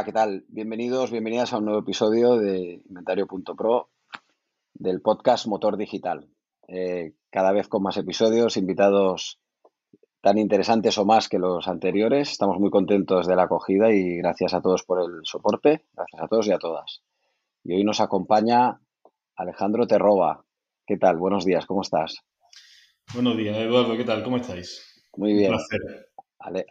Hola, ¿qué tal? Bienvenidos, bienvenidas a un nuevo episodio de Inventario.pro del podcast Motor Digital. Eh, cada vez con más episodios, invitados tan interesantes o más que los anteriores. Estamos muy contentos de la acogida y gracias a todos por el soporte. Gracias a todos y a todas. Y hoy nos acompaña Alejandro Terroba. ¿Qué tal? Buenos días, ¿cómo estás? Buenos días, Eduardo, ¿qué tal? ¿Cómo estáis? Muy bien. Un placer.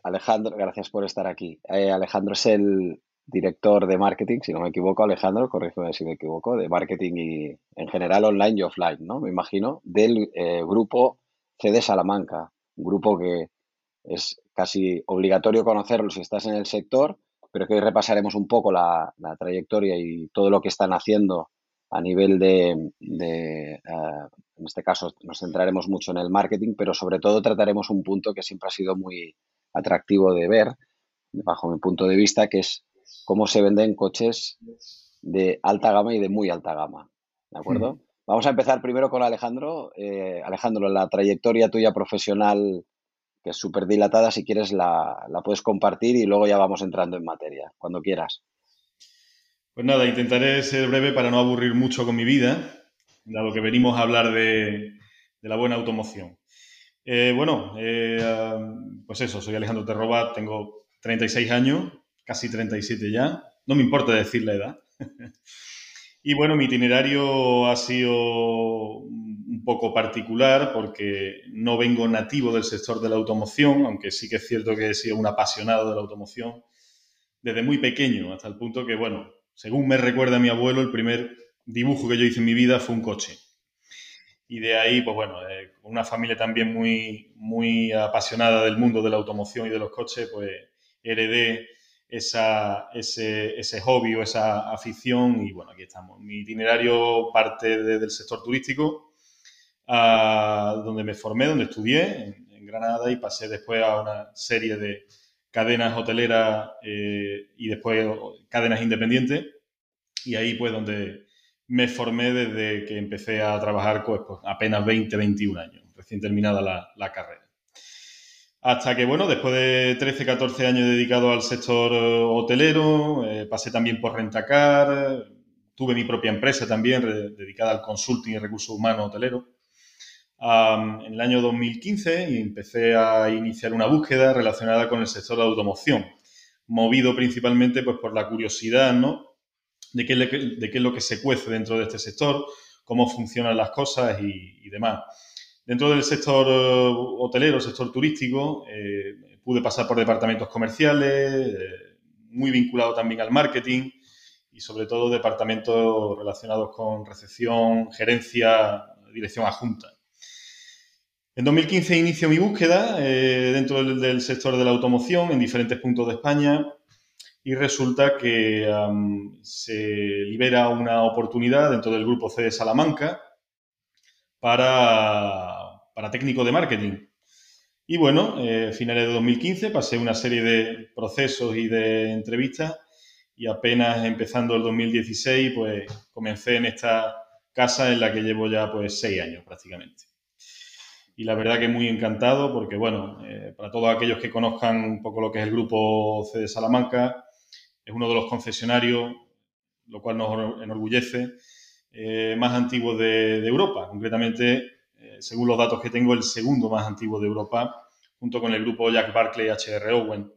Alejandro, gracias por estar aquí. Eh, Alejandro es el director de marketing, si no me equivoco, Alejandro, corrígeme si me equivoco, de marketing y en general online y offline, ¿no? Me imagino, del eh, grupo CD Salamanca, un grupo que es casi obligatorio conocerlo si estás en el sector, pero que hoy repasaremos un poco la, trayectoria y todo lo que están haciendo a nivel de, eh, en este caso nos centraremos mucho en el marketing, pero sobre todo trataremos un punto que siempre ha sido muy, atractivo de ver, bajo mi punto de vista, que es cómo se venden coches de alta gama y de muy alta gama. ¿De acuerdo? Vamos a empezar primero con Alejandro. Eh, Alejandro, la trayectoria tuya profesional, que es súper dilatada, si quieres la, puedes compartir y luego ya vamos entrando en materia, cuando quieras. Pues nada, intentaré ser breve para no aburrir mucho con mi vida, dado que venimos a hablar de la buena automoción. Eh, bueno, eh, pues eso, soy Alejandro Terroba, tengo 36 años, casi 37 ya, no me importa decir la edad. y bueno, mi itinerario ha sido un poco particular porque no vengo nativo del sector de la automoción, aunque sí que es cierto que he sido un apasionado de la automoción desde muy pequeño, hasta el punto que, bueno, según me recuerda mi abuelo, el primer dibujo que yo hice en mi vida fue un coche y de ahí, pues bueno, eh, una familia también muy, muy apasionada del mundo de la automoción y de los coches, pues heredé esa, ese, ese hobby o esa afición y bueno, aquí estamos. Mi itinerario parte del sector turístico, donde me formé, donde estudié en, Granada y pasé después a una serie de cadenas hoteleras eh, y después cadenas independientes y ahí pues donde me formé desde que empecé a trabajar pues, pues apenas 20, 21 años, recién terminada la, carrera. Hasta que, bueno, después de 13, 14 años dedicado al sector eh, hotelero, eh, pasé también por Rentacar, tuve mi propia empresa también dedicada al consulting y recursos humanos hotelero. en el año 2015 y empecé a iniciar una búsqueda relacionada con el sector de automoción, movido principalmente pues, por la curiosidad, ¿no? de qué, de qué es lo que se cuece dentro de este sector, cómo funcionan las cosas y, demás. Dentro del sector eh, hotelero, sector turístico, eh, pude pasar por departamentos comerciales, eh, muy vinculado también al marketing y sobre todo departamentos relacionados con recepción, gerencia, dirección adjunta. En 2015 inicio mi búsqueda dentro del, sector de la automoción en diferentes puntos de España y resulta que se libera una oportunidad dentro del grupo C de Salamanca para, para técnico de marketing. Y bueno, eh, finales de 2015 pasé una serie de procesos y de entrevistas y apenas empezando el 2016 pues comencé en esta casa en la que llevo ya pues seis años prácticamente. Y la verdad que muy encantado porque bueno, eh, para todos aquellos que conozcan un poco lo que es el grupo C de Salamanca, es uno de los concesionarios, lo cual nos enorgullece, eh, más antiguos de, Europa. Concretamente, según los datos que tengo, el segundo más antiguo de Europa, junto con el grupo Jack Barclay HR Owen.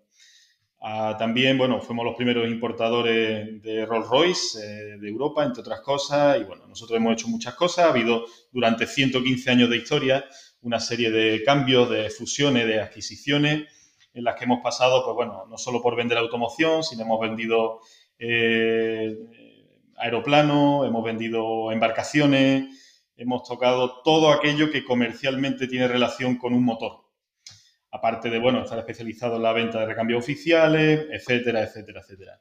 Ah, también, bueno, fuimos los primeros importadores de Rolls Royce eh, de Europa, entre otras cosas, y bueno, nosotros hemos hecho muchas cosas. Ha habido durante 115 años de historia una serie de cambios, de fusiones, de adquisiciones en las que hemos pasado, pues bueno, no solo por vender automoción, sino hemos vendido eh, aeroplanos, hemos vendido embarcaciones, hemos tocado todo aquello que comercialmente tiene relación con un motor. Aparte de, bueno, estar especializado en la venta de recambios oficiales, etcétera, etcétera, etcétera.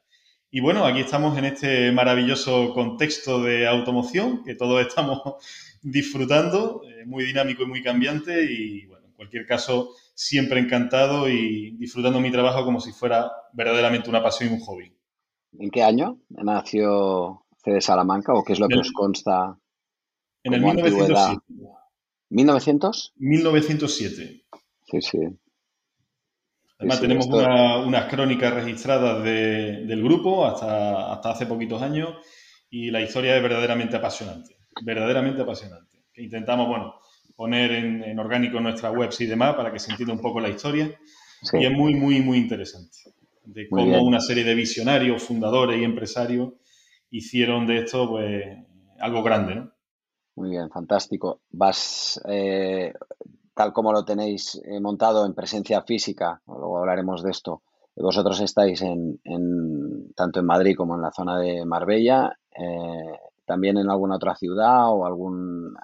Y bueno, aquí estamos en este maravilloso contexto de automoción que todos estamos disfrutando, eh, muy dinámico y muy cambiante y bueno, en cualquier caso, siempre encantado y disfrutando mi trabajo como si fuera verdaderamente una pasión y un hobby. ¿En qué año nació CD Salamanca o qué es lo que os consta? En el 1907. ¿1900? 1907. Sí, sí. Además, tenemos unas crónicas registradas del grupo hasta, hasta hace poquitos años y la historia es verdaderamente apasionante. Verdaderamente apasionante. Que intentamos, bueno, poner en, orgánico nuestra web y demás para que se entienda un poco la historia. Y es muy, muy, muy interesante. De cómo una serie de visionarios, fundadores y empresarios hicieron de esto, pues, algo grande, ¿no? Muy bien, fantástico. Vas, eh, tal como lo tenéis eh, montado en presencia física, luego hablaremos de esto, vosotros estáis en, tanto en Madrid como en la zona de Marbella, eh, también en alguna otra ciudad o algún...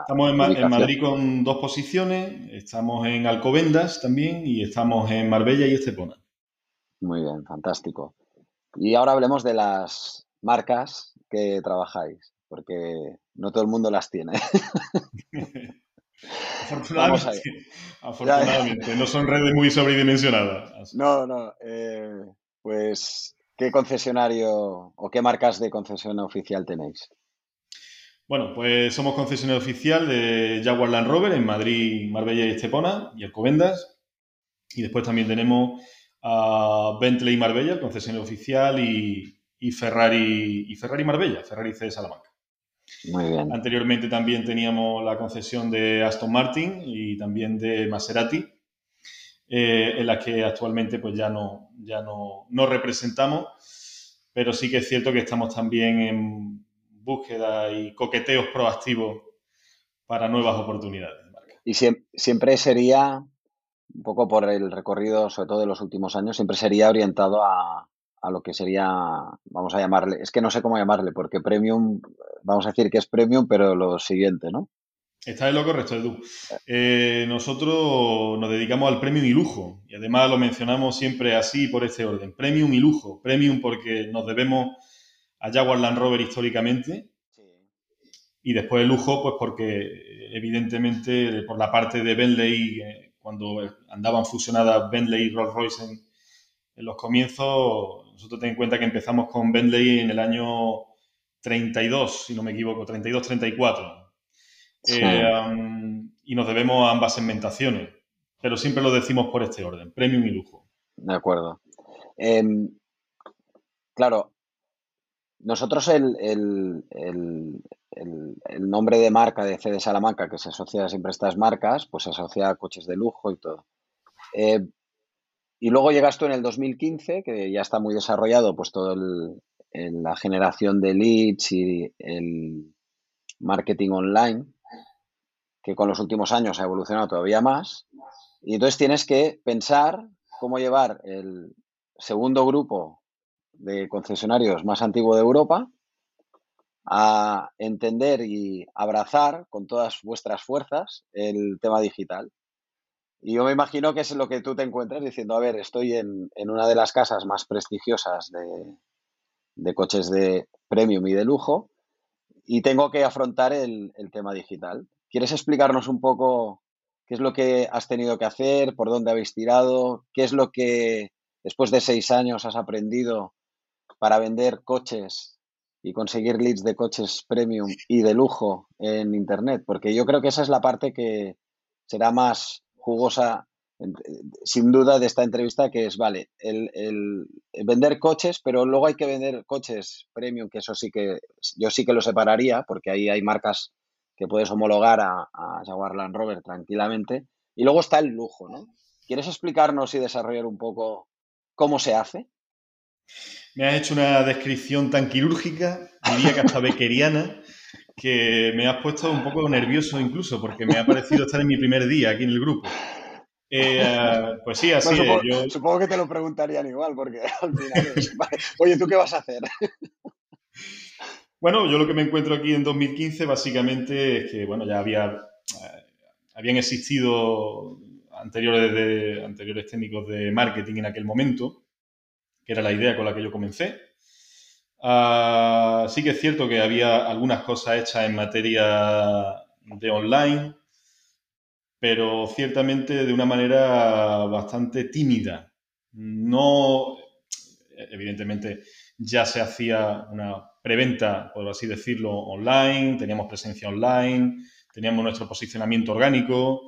estamos en, Madrid con dos posiciones, estamos en Alcobendas también y estamos en Marbella y Estepona. Muy bien, fantástico. Y ahora hablemos de las marcas que trabajáis, porque no todo el mundo las tiene. Afortunadamente, no son redes muy sobredimensionadas. No, no. Eh, pues, ¿qué concesionario o qué marcas de concesión oficial tenéis? Bueno, pues somos concesionario oficial de Jaguar Land Rover en Madrid, Marbella y Estepona y Alcobendas. Y después también tenemos a Bentley y Marbella, concesionario oficial, y, y Ferrari y Ferrari Marbella, Ferrari C de Salamanca. Muy bien. Anteriormente también teníamos la concesión de Aston Martin y también de Maserati, eh, en la que actualmente pues ya no, ya no, representamos, pero sí que es cierto que estamos también en búsqueda y coqueteos proactivos para nuevas oportunidades. Y siempre sería, un poco por el recorrido, sobre todo de los últimos años, siempre sería orientado a, a lo que sería, vamos a llamarle, es que no sé cómo llamarle, porque premium, vamos a decir que es premium, pero lo siguiente, ¿no? Está en lo correcto, Edu. Eh, nosotros nos dedicamos al premium y lujo, y además lo mencionamos siempre así por este orden, premium y lujo. Premium porque nos debemos a Jaguar Land Rover históricamente, y después el lujo, pues porque evidentemente por la parte de Bentley, eh, cuando andaban fusionadas Bentley y Rolls Royce en, en los comienzos, nosotros ten en cuenta que empezamos con Bentley en el año 32, si no me equivoco, 32-34. Eh, y nos debemos a ambas segmentaciones, pero siempre lo decimos por este orden, premium y lujo. De acuerdo. Em, claro, nosotros el, nombre de marca de CD Salamanca, que se asocia siempre a estas marcas, pues se asocia a coches de lujo y todo. Eh, y luego llegas tú en el 2015, que ya está muy desarrollado, pues todo la generación de leads y el marketing online, que con los últimos años ha evolucionado todavía más. Y entonces tienes que pensar cómo llevar el segundo grupo de concesionarios más antiguo de Europa a entender y abrazar con todas vuestras fuerzas el tema digital. Y yo me imagino que es lo que tú te encuentras diciendo, a ver, estoy en, una de las casas más prestigiosas de, coches de premium y de lujo y tengo que afrontar el, tema digital. ¿Quieres explicarnos un poco qué es lo que has tenido que hacer, por dónde habéis tirado, qué es lo que después de seis años has aprendido para vender coches y conseguir leads de coches premium y de lujo en Internet? Porque yo creo que esa es la parte que será más jugosa, sin duda, de esta entrevista, que es, vale, el, vender coches, pero luego hay que vender coches premium, que eso sí que yo sí que lo separaría, porque ahí hay marcas que puedes homologar a, a Jaguar Land Rover tranquilamente. Y luego está el lujo, ¿no? ¿Quieres explicarnos y desarrollar un poco cómo se hace? Me has hecho una descripción tan quirúrgica, diría que hasta bequeriana, que me has puesto un poco nervioso incluso, porque me ha parecido estar en mi primer día aquí en el grupo. Eh, pues sí, así supongo, es. Supongo que te lo preguntarían igual, porque al final oye, ¿tú qué vas a hacer? Bueno, yo lo que me encuentro aquí en 2015 básicamente es que, bueno, ya había, eh, habían existido anteriores, de, anteriores técnicos de marketing en aquel momento, que era la idea con la que yo comencé. Ah, sí que es cierto que había algunas cosas hechas en materia de online, pero ciertamente de una manera bastante tímida. No, evidentemente, ya se hacía una preventa, por así decirlo, online, teníamos presencia online, teníamos nuestro posicionamiento orgánico,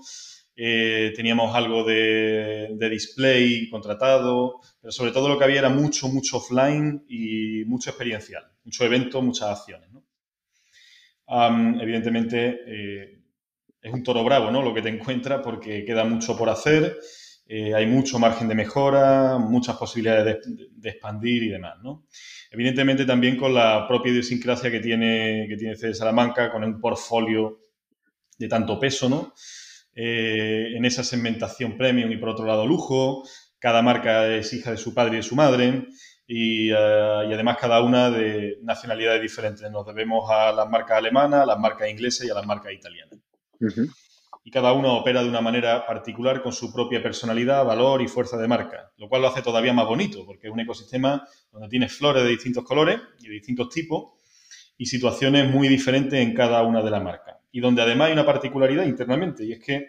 eh, teníamos algo de, display contratado, pero sobre todo lo que había era mucho, mucho offline y mucho experiencial, mucho evento, muchas acciones. evidentemente, eh, es un toro bravo ¿no? lo que te encuentras porque queda mucho por hacer, eh, hay mucho margen de mejora, muchas posibilidades de, expandir y demás. Evidentemente también con la propia idiosincrasia que tiene, que tiene CD Salamanca, con un portfolio de tanto peso, ¿no? Eh, en esa segmentación premium y por otro lado lujo. Cada marca es hija de su padre y de su madre y, eh, además cada una de nacionalidades diferentes. Nos debemos a las marcas alemanas, a las marcas inglesas y a las marcas italianas. Y cada una opera de una manera particular con su propia personalidad, valor y fuerza de marca, lo cual lo hace todavía más bonito porque es un ecosistema donde tienes flores de distintos colores y de distintos tipos y situaciones muy diferentes en cada una de las marcas y donde además hay una particularidad internamente, y es que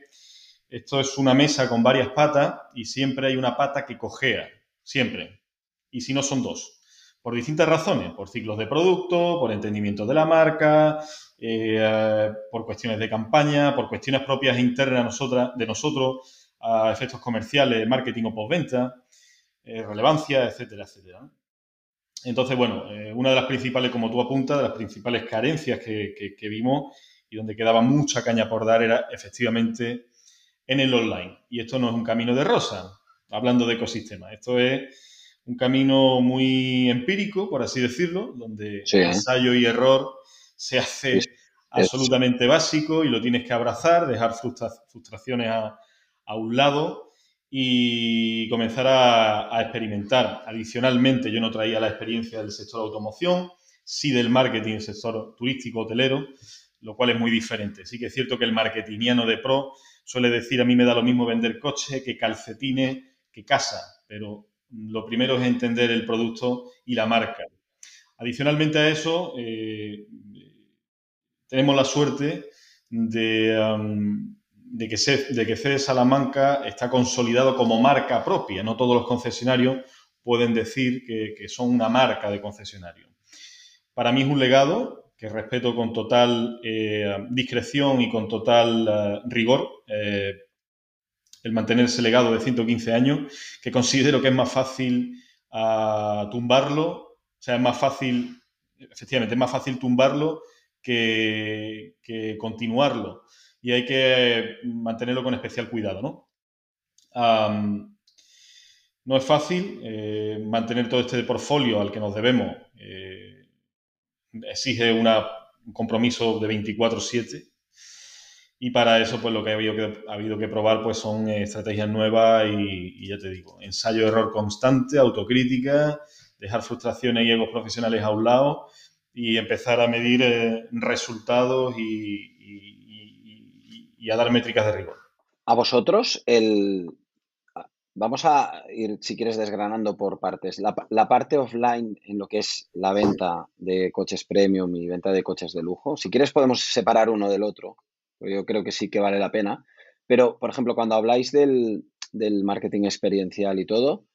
esto es una mesa con varias patas y siempre hay una pata que cojea, siempre. Y si no son dos. Por distintas razones, por ciclos de producto, por entendimiento de la marca, eh, por cuestiones de campaña, por cuestiones propias e internas de nosotros, a efectos comerciales, marketing o postventa, eh, relevancia, etcétera, etcétera. Entonces, bueno, eh, una de las principales, como tú apuntas, de las principales carencias que, que vimos y donde quedaba mucha caña por dar era efectivamente en el online. Y esto no es un camino de rosa, hablando de ecosistema. Esto es un camino muy empírico, por así decirlo, donde ensayo y error se hace absolutamente básico y lo tienes que abrazar, dejar frustraciones a, un lado y comenzar a, a, experimentar. Adicionalmente, yo no traía la experiencia del sector automoción, sí del marketing, sector turístico, hotelero, lo cual es muy diferente. Sí que es cierto que el marketingiano de pro suele decir a mí me da lo mismo vender coche que calcetines, que casa, pero lo primero es entender el producto y la marca. Adicionalmente a eso, eh, tenemos la suerte de, de, que de que CD Salamanca está consolidado como marca propia. No todos los concesionarios pueden decir que son una marca de concesionario. Para mí es un legado que respeto con total eh, discreción y con total eh, rigor, eh, el mantener ese legado de 115 años, que considero que es más fácil ah, tumbarlo, o sea, es más fácil, efectivamente, es más fácil tumbarlo que, continuarlo. Y hay que mantenerlo con especial cuidado, ¿no? no es fácil mantener todo este portfolio al que nos debemos exige un compromiso de 24/7 y para eso pues lo que ha habido que, ha habido que probar pues son estrategias nuevas y, ya te digo, ensayo-error constante, autocrítica, dejar frustraciones y egos profesionales a un lado y empezar a medir eh, resultados y a dar métricas de rigor. A vosotros, el, Vamos a ir, si quieres, desgranando por partes. La, parte offline en lo que es la venta de coches premium y venta de coches de lujo. Si quieres, podemos separar uno del otro. Yo creo que sí que vale la pena. Pero, por ejemplo, cuando habláis del, marketing experiencial y todo,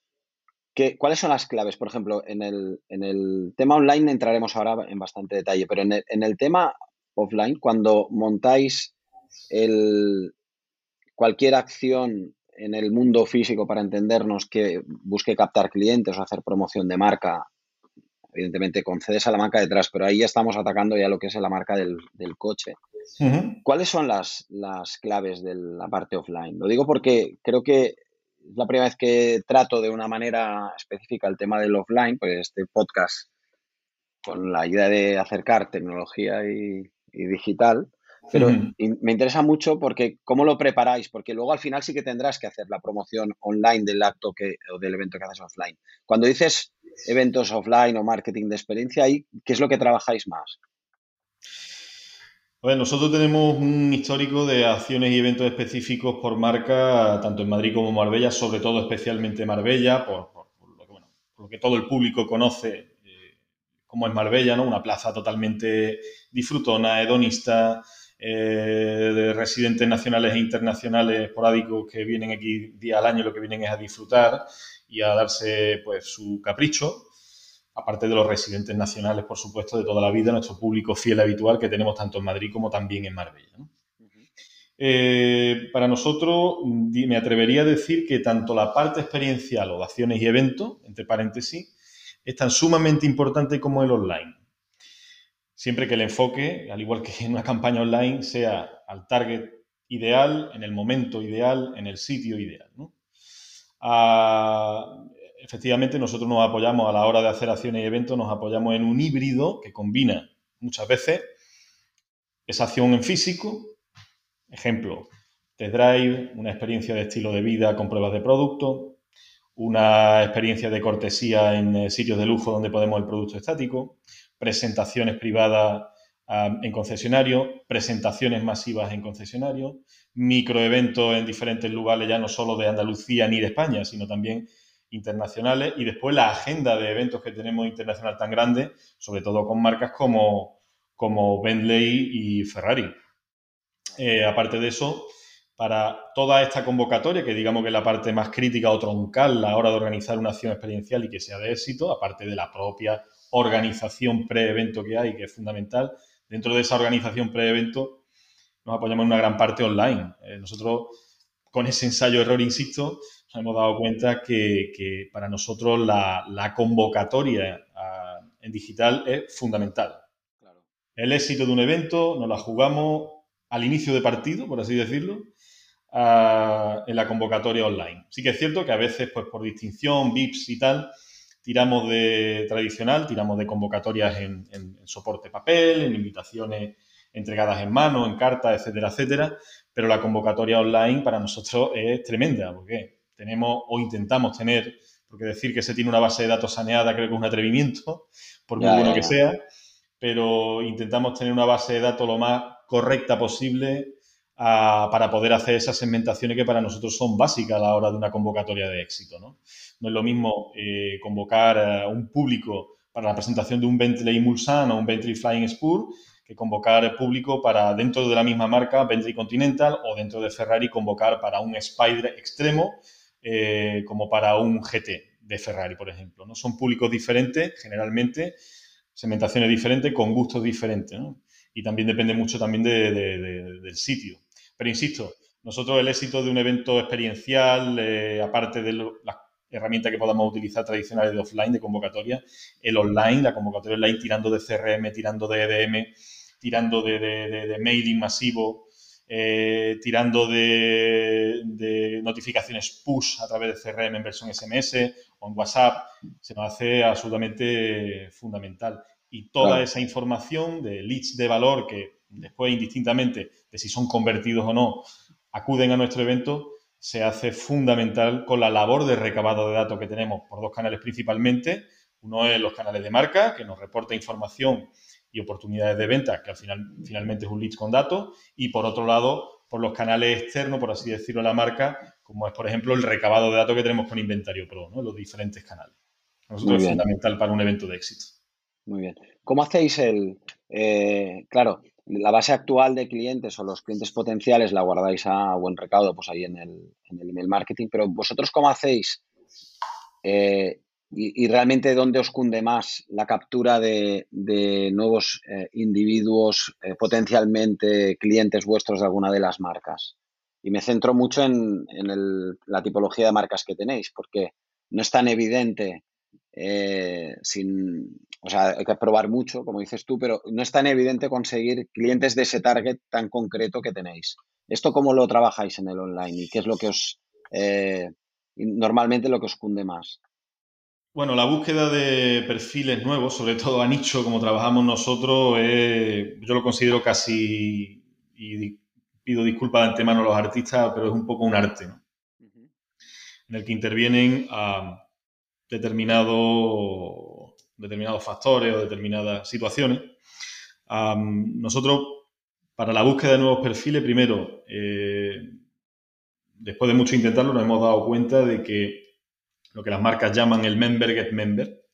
¿qué, ¿cuáles son las claves? Por ejemplo, en el, en el tema online entraremos ahora en bastante detalle, pero en el, en el tema offline, cuando montáis el, cualquier acción en el mundo físico para entendernos que busque captar clientes o hacer promoción de marca, evidentemente con a la marca detrás, pero ahí ya estamos atacando ya lo que es la marca del, coche. ¿Cuáles son las, las claves de la parte offline? Lo digo porque creo que es la primera vez que trato de una manera específica el tema del offline, pues este podcast con la idea de acercar tecnología y digital, pero me interesa mucho porque cómo lo preparáis, porque luego al final sí que tendrás que hacer la promoción online del acto que, o del evento que haces offline. Cuando dices eventos offline o marketing de experiencia, ¿qué es lo que trabajáis más? Bueno, nosotros tenemos un histórico de acciones y eventos específicos por marca, tanto en Madrid como en Marbella, sobre todo especialmente Marbella, por, lo, que, todo el público conoce como es Marbella, ¿no? Una plaza totalmente disfrutona, hedonista, eh, de residentes nacionales e internacionales esporádicos que vienen aquí día al año, lo que vienen es a disfrutar y a darse pues su capricho, aparte de los residentes nacionales, por supuesto, de toda la vida, nuestro público fiel habitual que tenemos tanto en Madrid como también en Marbella. Eh, para nosotros, me atrevería a decir que tanto la parte experiencial o de acciones y eventos, entre paréntesis, es tan sumamente importante como el online siempre que el enfoque, al igual que en una campaña online, sea al target ideal, en el momento ideal, en el sitio ideal. Ah, efectivamente, nosotros nos apoyamos a la hora de hacer acciones y eventos, nos apoyamos en un híbrido que combina muchas veces esa acción en físico, ejemplo, test drive, una experiencia de estilo de vida con pruebas de producto, una experiencia de cortesía en eh, sitios de lujo donde podemos el producto estático, presentaciones privadas en concesionario, presentaciones masivas en concesionario, microeventos en diferentes lugares, ya no solo de Andalucía ni de España, sino también internacionales, y después la agenda de eventos que tenemos internacional tan grande, sobre todo con marcas como, como Bentley y Ferrari. Eh, aparte de eso, para toda esta convocatoria, que digamos que es la parte más crítica o troncal a la hora de organizar una acción experiencial y que sea de éxito, aparte de la propia organización pre-evento que hay, que es fundamental. Dentro de esa organización pre-evento nos apoyamos en una gran parte online. Eh, nosotros, con ese ensayo-error, insisto, nos hemos dado cuenta que, para nosotros la, convocatoria en digital es fundamental. El éxito de un evento nos la jugamos al inicio de partido, por así decirlo, en la convocatoria online. Sí que es cierto que a veces, pues por distinción, VIPs y tal, tiramos de tradicional, tiramos de convocatorias en, soporte papel, en invitaciones entregadas en mano, en cartas, etcétera, etcétera, pero la convocatoria online para nosotros es tremenda, porque tenemos o intentamos tener, porque decir que se tiene una base de datos saneada creo que es un atrevimiento, por muy bueno que sea, pero intentamos tener una base de datos lo más correcta posible para poder hacer esas segmentaciones que para nosotros son básicas a la hora de una convocatoria de éxito. No, es lo mismo eh, convocar un público para la presentación de un Bentley Mulsanne o un Bentley Flying Spur que convocar público para dentro de la misma marca Bentley Continental o dentro de Ferrari convocar para un Spider extremo eh, como para un GT de Ferrari, por ejemplo. ¿no? Son públicos diferentes, generalmente, segmentaciones diferentes, con gustos diferentes. Y también depende mucho también del sitio. Pero insisto, nosotros el éxito de un evento experiencial, eh, aparte de las herramientas que podamos utilizar tradicionales de offline, de convocatoria, el online, la convocatoria online tirando de CRM, tirando de EDM, tirando de, mailing masivo, eh, tirando de, notificaciones push a través de CRM en versión SMS o en WhatsApp, se nos hace absolutamente fundamental. Y toda esa información de leads de valor que después indistintamente de si son convertidos o no, acuden a nuestro evento, se hace fundamental con la labor de recabado de datos que tenemos por dos canales principalmente. Uno es los canales de marca, que nos reporta información y oportunidades de venta, que al final finalmente es un lead con datos, y por otro lado, por los canales externos, por así decirlo, la marca, como es, por ejemplo, el recabado de datos que tenemos con Inventario Pro, ¿no? los diferentes canales. nosotros es fundamental para un evento de éxito. Muy bien. ¿Cómo hacéis el... Eh, claro, la base actual de clientes o los clientes potenciales la guardáis a buen recaudo, pues ahí en el, email marketing, pero vosotros cómo hacéis eh, y, realmente dónde os cunde más la captura de, nuevos eh, individuos eh, potencialmente clientes vuestros de alguna de las marcas. Y me centro mucho en, la tipología de marcas que tenéis, porque no es tan evidente sin, o sea, hay que probar mucho, como dices tú, pero no es tan evidente conseguir clientes de ese target tan concreto que tenéis. ¿Esto cómo lo trabajáis en el online y qué es lo que os, eh, normalmente lo que os cunde más? Bueno, la búsqueda de perfiles nuevos, sobre todo a nicho, como trabajamos nosotros, yo lo considero casi, y pido disculpas de antemano a los artistas, pero es un poco un arte, ¿no? En el que intervienen a determinado determinados factores o determinadas situaciones. nosotros, para la búsqueda de nuevos perfiles, primero, eh, después de mucho intentarlo, nos hemos dado cuenta de que lo que las marcas llaman el member get member,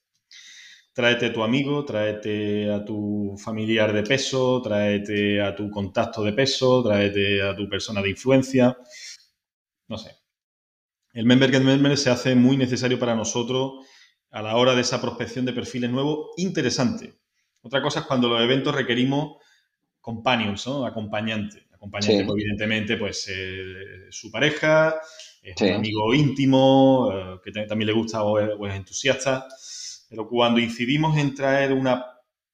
tráete a tu amigo, tráete a tu familiar de peso, tráete a tu contacto de peso, tráete a tu persona de influencia. No sé. El Member Get Member se hace muy necesario para nosotros a la hora de esa prospección de perfiles nuevos interesante. Otra cosa es cuando los eventos requerimos companions, ¿no? Acompañante. Acompañante, pues, evidentemente, pues eh, su pareja, es un amigo íntimo, eh, que también le gusta o es, entusiasta. Pero cuando incidimos en traer una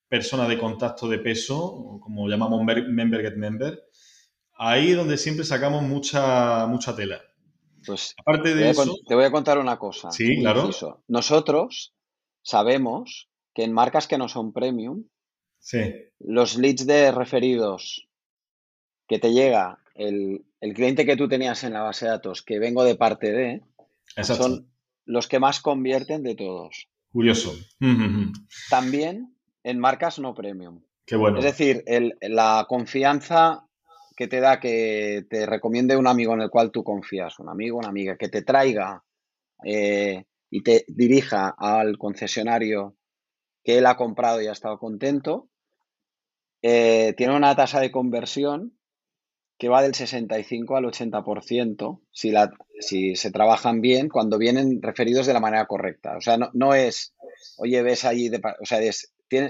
persona de contacto de peso, como llamamos member get member, ahí es donde siempre sacamos mucha, mucha tela. Pues Aparte de te eso. te voy a contar una cosa. Sí, claro. Nosotros sabemos que en marcas que no son premium, los leads de referidos que te llega el, cliente que tú tenías en la base de datos, que vengo de parte de, son los que más convierten de todos. Curioso. También en marcas no premium. Qué bueno. Es decir, la confianza que te da que te recomiende un amigo en el cual tú confías, un amigo, una amiga, que te traiga eh, y te dirija al concesionario que él ha comprado y ha estado contento, eh, tiene una tasa de conversión que va del 65 al 80% si, la, si se trabajan bien cuando vienen referidos de la manera correcta. O sea, no, es, oye, ves allí, o sea,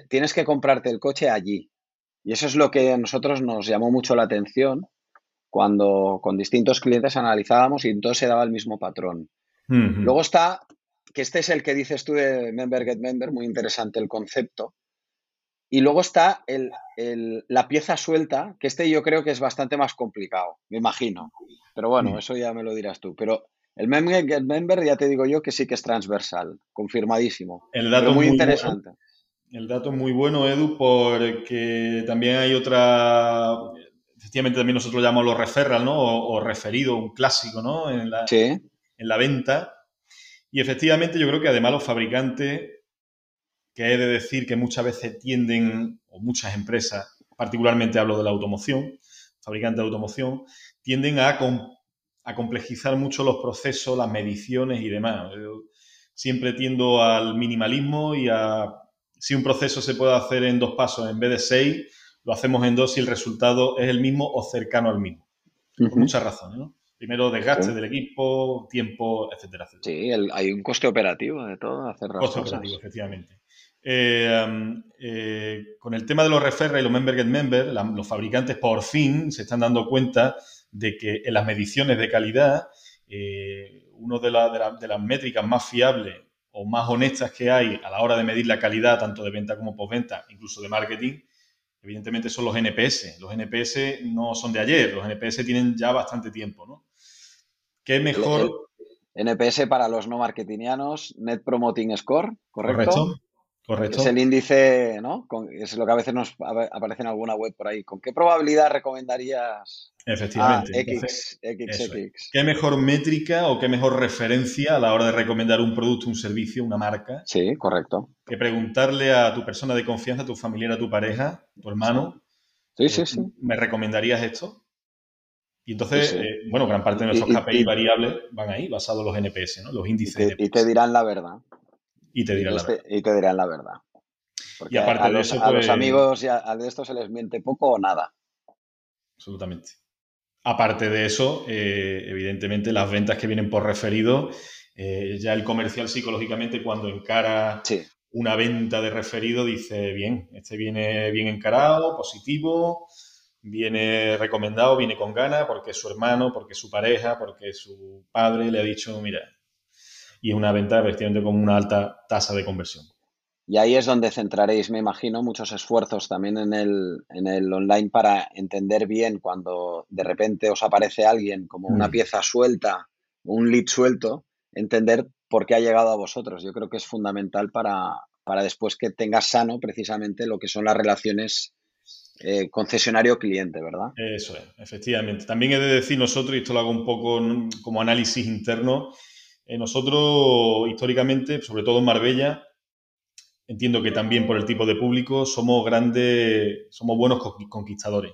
tienes que comprarte el coche allí. Y eso es lo que a nosotros nos llamó mucho la atención cuando con distintos clientes analizábamos y entonces se daba el mismo patrón. Luego está, que este es el que dices tú de Member Get Member, muy interesante el concepto. Y luego está el, la pieza suelta, que este yo creo que es bastante más complicado, me imagino. Pero bueno, eso ya me lo dirás tú. Pero el Member Get Member ya te digo yo que sí que es transversal, confirmadísimo. El dato muy, interesante. El dato es muy bueno, Edu, porque también hay otra. Efectivamente, también nosotros llamamos los referral, ¿no? O, referido, un clásico, ¿no? En la, en la venta. Y efectivamente, yo creo que además los fabricantes, que he de decir que muchas veces tienden, o muchas empresas, particularmente hablo de la automoción, fabricantes de automoción, tienden a, a complejizar mucho los procesos, las mediciones y demás. Yo siempre tiendo al minimalismo y a si un proceso se puede hacer en dos pasos en vez de seis, lo hacemos en dos y el resultado es el mismo o cercano al mismo. Por muchas razones, ¿no? Primero, desgaste del equipo, tiempo, etcétera, etcétera. Sí, hay un coste operativo de todo, hacer Coste operativo, efectivamente. Eh, eh, con el tema de los referra y los member get member, los fabricantes por fin se están dando cuenta de que en las mediciones de calidad, eh, una de, de las métricas más fiables o más honestas que hay a la hora de medir la calidad tanto de venta como postventa, incluso de marketing, evidentemente son los NPS. Los NPS no son de ayer, los NPS tienen ya bastante tiempo, ¿no? ¿Qué mejor? NPS para los no marketingianos, Net Promoting Score, ¿correcto? Correcto. Correcto. Es el índice, ¿no? es lo que a veces nos aparece en alguna web por ahí. ¿Con qué probabilidad recomendarías Efectivamente. X, X, X, ¿Qué mejor métrica o qué mejor referencia a la hora de recomendar un producto, un servicio, una marca? Sí, correcto. Que preguntarle a tu persona de confianza, a tu familiar, a tu pareja, tu hermano. Sí, sí, eh, sí. ¿Me recomendarías esto? Y entonces, eh, bueno, gran parte de nuestros KPI variables van ahí, basados en los NPS, ¿no? Los índices. Y te dirán la verdad. Y te dirán, la, verdad. Y te dirán la verdad. y aparte de eso, a los pues amigos y a, de esto se les miente poco o nada. Absolutamente. Aparte de eso, eh, evidentemente las ventas que vienen por referido, eh, ya el comercial psicológicamente cuando encara una venta de referido dice, bien, este viene bien encarado, positivo, viene recomendado, viene con ganas porque es su hermano, porque es su pareja, porque su padre le ha dicho, mira, y es una venta efectivamente con una alta tasa de conversión. Y ahí es donde centraréis, me imagino, muchos esfuerzos también en el, en el online para entender bien cuando de repente os aparece alguien como una mm. pieza suelta, un lead suelto, entender por qué ha llegado a vosotros. Yo creo que es fundamental para, para después que tengas sano precisamente lo que son las relaciones eh, concesionario-cliente, ¿verdad? Eso es, efectivamente. También he de decir nosotros, y esto lo hago un poco como análisis interno, eh, nosotros históricamente, sobre todo en Marbella, entiendo que también por el tipo de público, somos grandes, somos buenos conquistadores.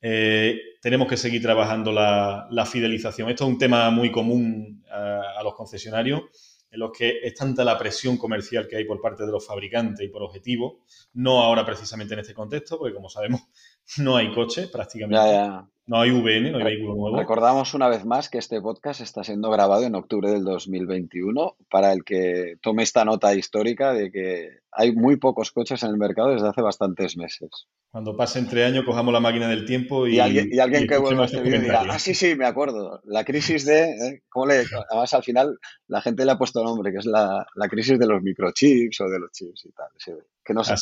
Eh, tenemos que seguir trabajando la, fidelización. Esto es un tema muy común a, los concesionarios. en los que es tanta la presión comercial que hay por parte de los fabricantes y por objetivos, no ahora precisamente en este contexto, porque como sabemos no hay coche prácticamente. No hay VN, no hay vehículo nuevo. Recordamos una vez más que este podcast está siendo grabado en octubre del 2021 para el que tome esta nota histórica de que hay muy pocos coches en el mercado desde hace bastantes meses. Cuando pase entre años, cojamos la máquina del tiempo y. Y alguien, que vuelva a este vídeo dirá: Ah, sí, sí, me acuerdo. La crisis de. ¿eh? ¿cómo le, además, al final, la gente le ha puesto nombre, que es la, crisis de los microchips o de los chips y tal. que no sé.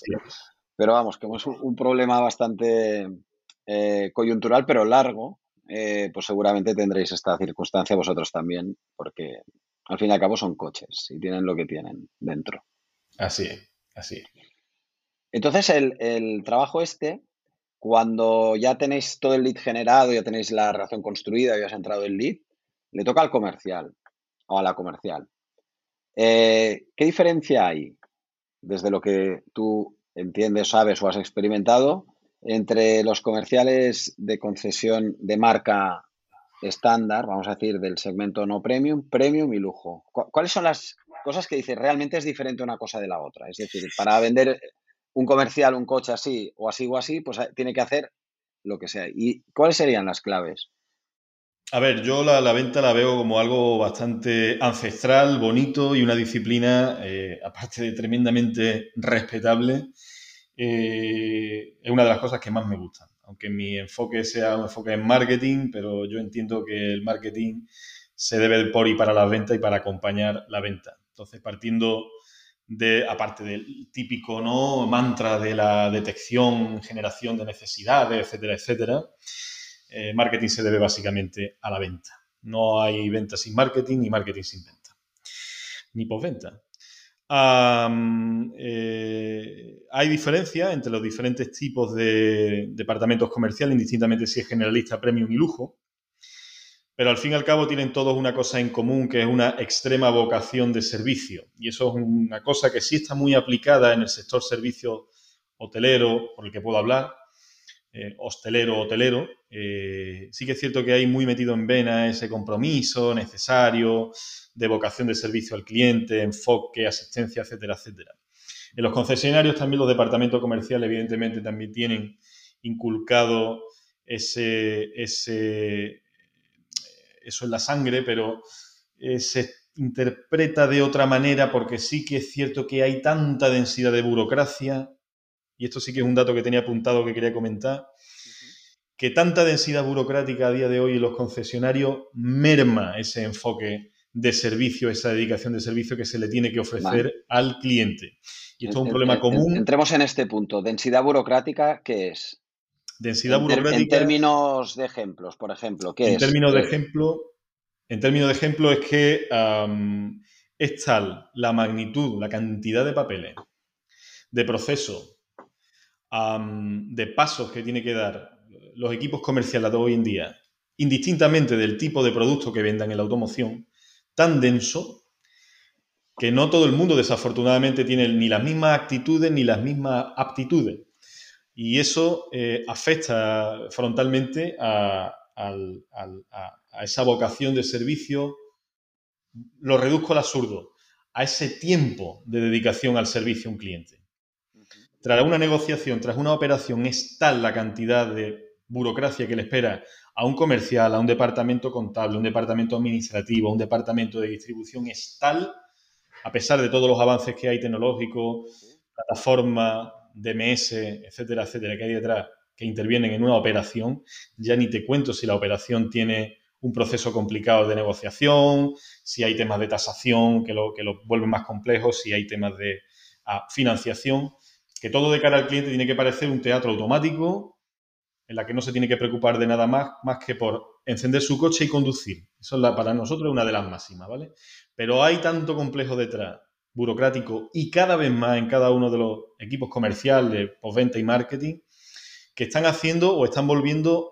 Pero vamos, que es un problema bastante eh, coyuntural pero largo, eh, pues seguramente tendréis esta circunstancia vosotros también, porque al fin y al cabo son coches y tienen lo que tienen dentro. Así, así. Entonces, el, trabajo este, cuando ya tenéis todo el lead generado, ya tenéis la relación construida, ya has entrado el lead, le toca al comercial o a la comercial. Eh, ¿Qué diferencia hay desde lo que tú entiendes, sabes o has experimentado entre los comerciales de concesión de marca estándar, vamos a decir, del segmento no premium, premium y lujo. ¿Cuáles son las cosas que dice realmente es diferente una cosa de la otra? Es decir, para vender un comercial un coche así o así o así, pues tiene que hacer lo que sea. ¿Y cuáles serían las claves? A ver, yo la, venta la veo como algo bastante ancestral, bonito y una disciplina, eh, aparte de tremendamente respetable, eh, es una de las cosas que más me gustan. Aunque mi enfoque sea un enfoque en marketing, pero yo entiendo que el marketing se debe por y para la venta y para acompañar la venta. Entonces, partiendo de, aparte del típico ¿no? mantra de la detección, generación de necesidades, etcétera, etcétera, eh, marketing se debe básicamente a la venta. No hay venta sin marketing ni marketing sin venta, ni postventa. Eh, hay diferencia entre los diferentes tipos de departamentos comerciales, indistintamente si es generalista, premium y lujo, pero al fin y al cabo tienen todos una cosa en común, que es una extrema vocación de servicio. Y eso es una cosa que sí está muy aplicada en el sector servicio hotelero, por el que puedo hablar, eh, hostelero, hotelero, eh, sí que es cierto que hay muy metido en vena ese compromiso necesario de vocación de servicio al cliente, enfoque, asistencia, etcétera, etcétera. En los concesionarios también los departamentos comerciales evidentemente también tienen inculcado ese, ese eso en la sangre, pero eh, se interpreta de otra manera porque sí que es cierto que hay tanta densidad de burocracia y esto sí que es un dato que tenía apuntado que quería comentar, que tanta densidad burocrática a día de hoy en los concesionarios merma ese enfoque de servicio, esa dedicación de servicio que se le tiene que ofrecer al cliente. Y esto es un problema común. Entremos en este punto. Densidad burocrática, ¿qué es? Densidad burocrática. En términos de ejemplos, por ejemplo, ¿qué en es? Términos de ejemplo, en términos de ejemplo es que es tal la magnitud, la cantidad de papeles, de procesos, de pasos que tiene que dar los equipos comerciales hoy en día, indistintamente del tipo de producto que vendan en la automoción, tan denso que no todo el mundo desafortunadamente tiene ni las mismas actitudes ni las mismas aptitudes. Y eso eh, afecta frontalmente a, a esa vocación de servicio, lo reduzco al absurdo, a ese tiempo de dedicación al servicio a un cliente tras una negociación, tras una operación, es tal la cantidad de burocracia que le espera a un comercial, a un departamento contable, a un departamento administrativo, a un departamento de distribución, es tal, a pesar de todos los avances que hay tecnológicos, plataforma, DMS, etcétera, etcétera, que hay detrás, que intervienen en una operación, ya ni te cuento si la operación tiene un proceso complicado de negociación, si hay temas de tasación que lo, que lo vuelven más complejos, si hay temas de ah, financiación que todo de cara al cliente tiene que parecer un teatro automático en la que no se tiene que preocupar de nada más, más que por encender su coche y conducir. Eso es para nosotros una de las máximas, ¿vale? Pero hay tanto complejo detrás, burocrático, y cada vez más en cada uno de los equipos comerciales, postventa y marketing, que están haciendo o están volviendo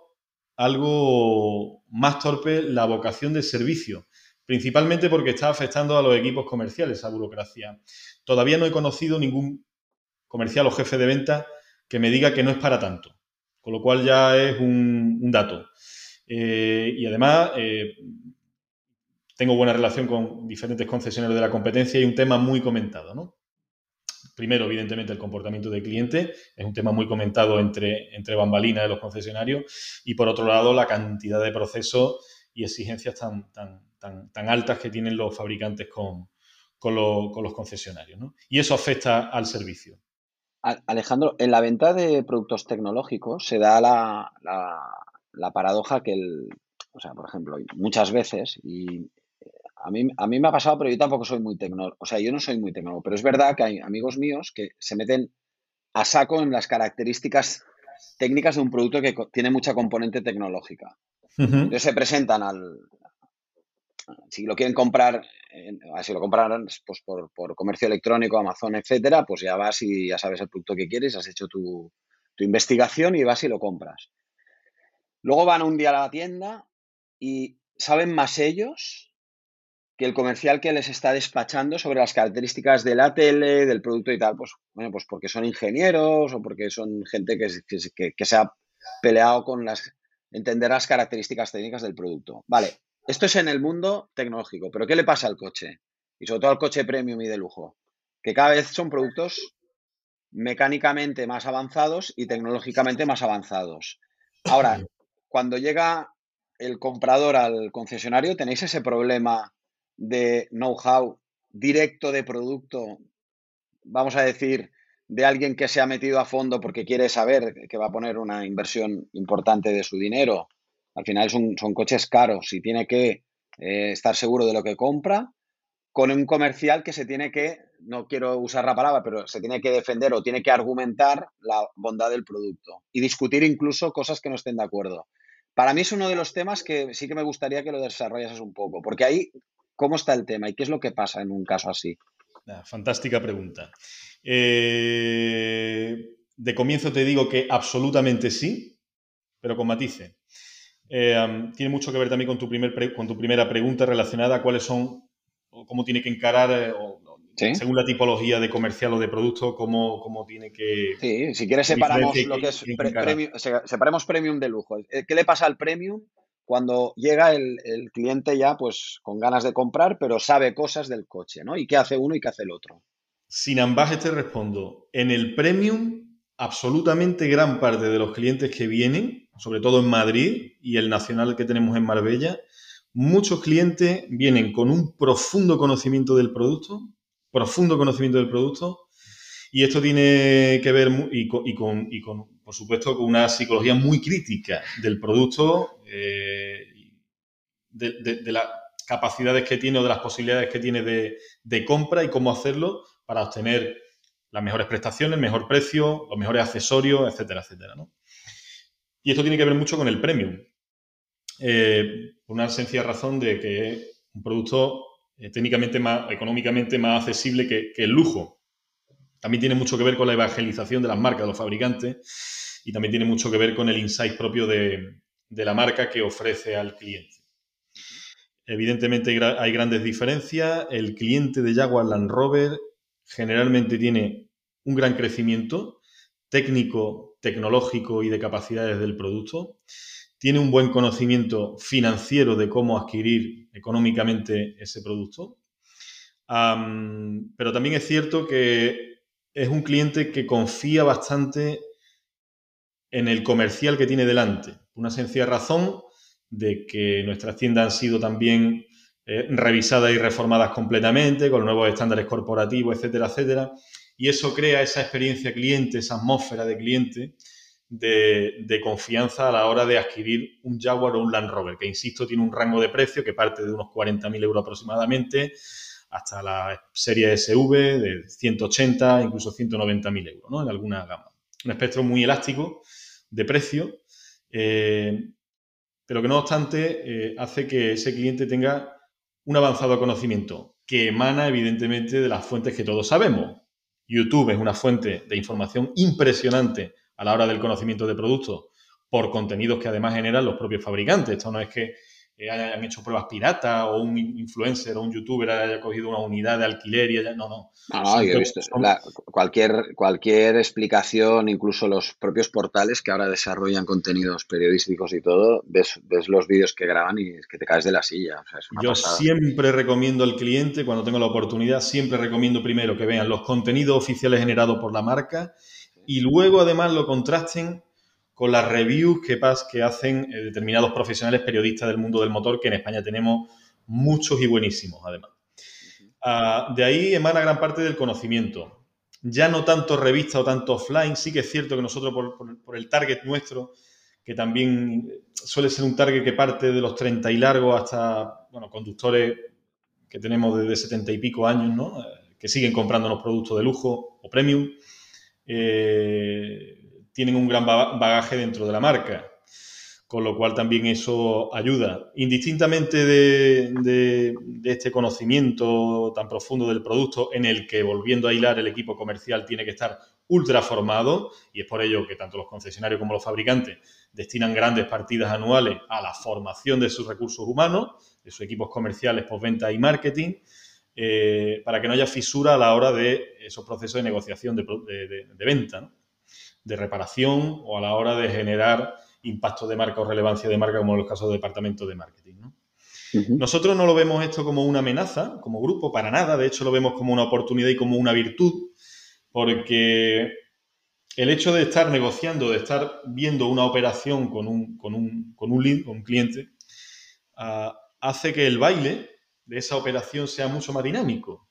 algo más torpe la vocación de servicio, principalmente porque está afectando a los equipos comerciales esa burocracia. Todavía no he conocido ningún comercial o jefe de venta que me diga que no es para tanto. Con lo cual ya es un, dato. Eh, y además, eh, tengo buena relación con diferentes concesionarios de la competencia y un tema muy comentado, ¿no? Primero, evidentemente, el comportamiento del cliente, es un tema muy comentado entre, entre bambalinas de los concesionarios, y por otro lado, la cantidad de procesos y exigencias tan, tan, tan, altas que tienen los fabricantes con, con, los concesionarios. ¿no? Y eso afecta al servicio. Alejandro, en la venta de productos tecnológicos se da la, la, paradoja que el, o sea, por ejemplo, muchas veces, y a mí, a mí me ha pasado, pero yo tampoco soy muy tecnológico, o sea, yo no soy muy tecnólogo, pero es verdad que hay amigos míos que se meten a saco en las características técnicas de un producto que tiene mucha componente tecnológica. Entonces se presentan al, si lo quieren comprar, si lo compran pues por, comercio electrónico, Amazon, etcétera, pues ya vas y ya sabes el producto que quieres, has hecho tu, investigación y vas y lo compras. Luego van un día a la tienda y saben más ellos que el comercial que les está despachando sobre las características de la tele, del producto y tal, pues bueno, pues porque son ingenieros o porque son gente que, que se ha peleado con las entender las características técnicas del producto. Vale, esto es en el mundo tecnológico, pero ¿qué le pasa al coche? Y sobre todo al coche premium y de lujo. Que cada vez son productos mecánicamente más avanzados y tecnológicamente más avanzados. Ahora, cuando llega el comprador al concesionario, ¿tenéis ese problema de know-how directo de producto, vamos a decir, de alguien que se ha metido a fondo porque quiere saber que va a poner una inversión importante de su dinero al final son, coches caros y tiene que eh, estar seguro de lo que compra con un comercial que se tiene que, no quiero usar la palabra, pero se tiene que defender o tiene que argumentar la bondad del producto y discutir incluso cosas que no estén de acuerdo. Para mí es uno de los temas que sí que me gustaría que lo desarrollases un poco, porque ahí, ¿cómo está el tema y qué es lo que pasa en un caso así? fantástica pregunta. Eh, de comienzo te digo que absolutamente sí, pero con matices. Eh, tiene mucho que ver también con tu, primer con tu primera pregunta relacionada a cuáles son, o cómo tiene que encarar, eh, según la tipología de comercial o de producto, cómo, cómo tiene que... Sí, si quieres separamos lo que es premium, separemos premium de lujo. Eh, ¿Qué le pasa al premium cuando llega el, el, cliente ya pues con ganas de comprar, pero sabe cosas del coche, ¿no? ¿Y qué hace uno y qué hace el otro? Sin ambaje te respondo. En el premium absolutamente gran parte de los clientes que vienen, sobre todo en Madrid y el nacional que tenemos en Marbella, muchos clientes vienen con un profundo conocimiento del producto, profundo conocimiento del producto, y esto tiene que ver y con, por supuesto, con una psicología muy crítica del producto, eh, de, las capacidades que tiene o de las posibilidades que tiene de, de compra y cómo hacerlo para obtener las mejores prestaciones, el mejor precio, los mejores accesorios, etcétera, etcétera. ¿no? Y esto tiene que ver mucho con el premium. Eh, por una sencilla razón de que es un producto eh, técnicamente más, económicamente más accesible que, el lujo. También tiene mucho que ver con la evangelización de las marcas, de los fabricantes, y también tiene mucho que ver con el insight propio de, de la marca que ofrece al cliente. Evidentemente hay grandes diferencias. El cliente de Jaguar Land Rover generalmente tiene un gran crecimiento técnico, tecnológico y de capacidades del producto. Tiene un buen conocimiento financiero de cómo adquirir económicamente ese producto. pero también es cierto que es un cliente que confía bastante en el comercial que tiene delante. Una sencilla razón de que nuestras tiendas han sido también eh, revisadas y reformadas completamente, con nuevos estándares corporativos, etcétera, etcétera. Y eso crea esa experiencia cliente, esa atmósfera de cliente de, confianza a la hora de adquirir un Jaguar o un Land Rover, que insisto, tiene un rango de precio que parte de unos 40.000 euros aproximadamente hasta la serie SV de 180, incluso 190.000 euros, ¿no? En alguna gama. Un espectro muy elástico de precio, eh, pero que no obstante eh, hace que ese cliente tenga un avanzado conocimiento que emana evidentemente de las fuentes que todos sabemos. YouTube es una fuente de información impresionante a la hora del conocimiento de productos por contenidos que además generan los propios fabricantes. Esto no es que hayan hecho pruebas piratas o un influencer o un youtuber haya cogido una unidad de alquiler y haya... No, no. No, no, yo he visto cualquier, cualquier explicación, incluso los propios portales que ahora desarrollan contenidos periodísticos y todo, ves, ves los vídeos que graban y es que te caes de la silla. yo siempre recomiendo al cliente, cuando tengo la oportunidad, siempre recomiendo primero que vean los contenidos oficiales generados por la marca y luego además lo contrasten con las reviews que, que hacen eh, determinados profesionales periodistas del mundo del motor, que en España tenemos muchos y buenísimos, además. Ah, de ahí emana gran parte del conocimiento. Ya no tanto revista o tanto offline, sí que es cierto que nosotros, por, el target nuestro, que también suele ser un target que parte de los 30 y largos hasta, bueno, conductores que tenemos desde 70 y pico años, ¿no? Eh, que siguen comprándonos productos de lujo o premium. Eh, tienen un gran bagaje dentro de la marca, con lo cual también eso ayuda. Indistintamente de, este conocimiento tan profundo del producto, en el que, volviendo a hilar, el equipo comercial tiene que estar ultra formado, y es por ello que tanto los concesionarios como los fabricantes destinan grandes partidas anuales a la formación de sus recursos humanos, de sus equipos comerciales, postventa y marketing, eh, para que no haya fisura a la hora de esos procesos de negociación de, venta. De reparación o a la hora de generar impacto de marca o relevancia de marca, como en los casos de departamento de marketing. Nosotros no lo vemos esto como una amenaza, como grupo, para nada. De hecho, lo vemos como una oportunidad y como una virtud, porque el hecho de estar negociando, de estar viendo una operación con un, con un, con un, con un cliente, ah, hace que el baile de esa operación sea mucho más dinámico.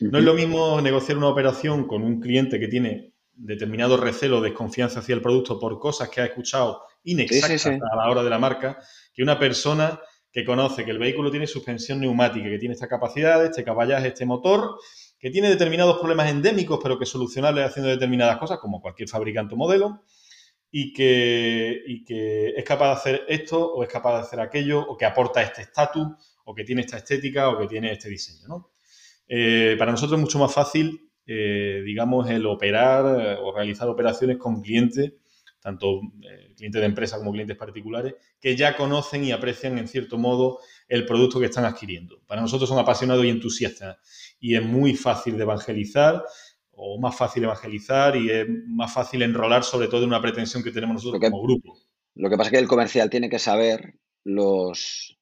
No es lo mismo negociar una operación con un cliente que tiene determinado recelo o desconfianza hacia el producto por cosas que ha escuchado inexactas a la hora de la marca, que una persona que conoce que el vehículo tiene suspensión neumática, que tiene esta capacidad, este caballaje, este motor, que tiene determinados problemas endémicos, pero que solucionables haciendo determinadas cosas, como cualquier fabricante o modelo, y que, y que es capaz de hacer esto o es capaz de hacer aquello, o que aporta este estatus, o que tiene esta estética, o que tiene este diseño. ¿no? Eh, para nosotros es mucho más fácil eh, digamos, el operar eh, o realizar operaciones con clientes, tanto eh, clientes de empresa como clientes particulares, que ya conocen y aprecian en cierto modo el producto que están adquiriendo. Para nosotros son apasionados y entusiastas y es muy fácil de evangelizar o más fácil evangelizar y es más fácil enrolar sobre todo en una pretensión que tenemos nosotros como grupo. Lo que pasa es que el comercial tiene que saber los,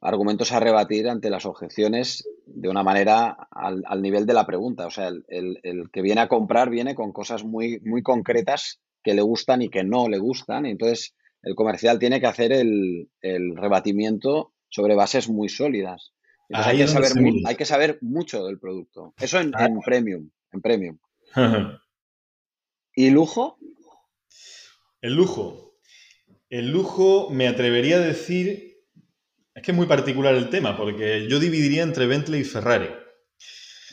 argumentos a rebatir ante las objeciones de una manera al, nivel de la pregunta. O sea, el, que viene a comprar viene con cosas muy, muy concretas que le gustan y que no le gustan. entonces, el comercial tiene que hacer el, rebatimiento sobre bases muy sólidas. hay, que saber hay que saber mucho del producto. Eso en, en premium. En premium. ¿Y lujo? El lujo. El lujo me atrevería a decir es que es muy particular el tema, porque yo dividiría entre Bentley y Ferrari.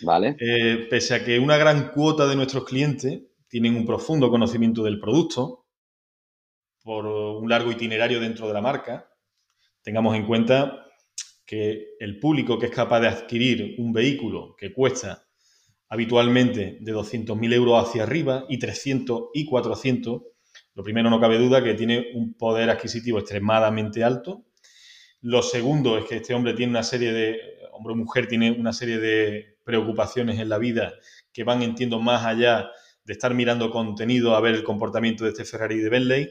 Vale. Eh, pese a que una gran cuota de nuestros clientes tienen un profundo conocimiento del producto, por un largo itinerario dentro de la marca, tengamos en cuenta que el público que es capaz de adquirir un vehículo que cuesta habitualmente de 200.000 euros hacia arriba y 300 y 400, lo primero no cabe duda que tiene un poder adquisitivo extremadamente alto lo segundo es que este hombre tiene una serie de, hombre o mujer tiene una serie de preocupaciones en la vida que van, entiendo, más allá de estar mirando contenido a ver el comportamiento de este Ferrari de Bentley,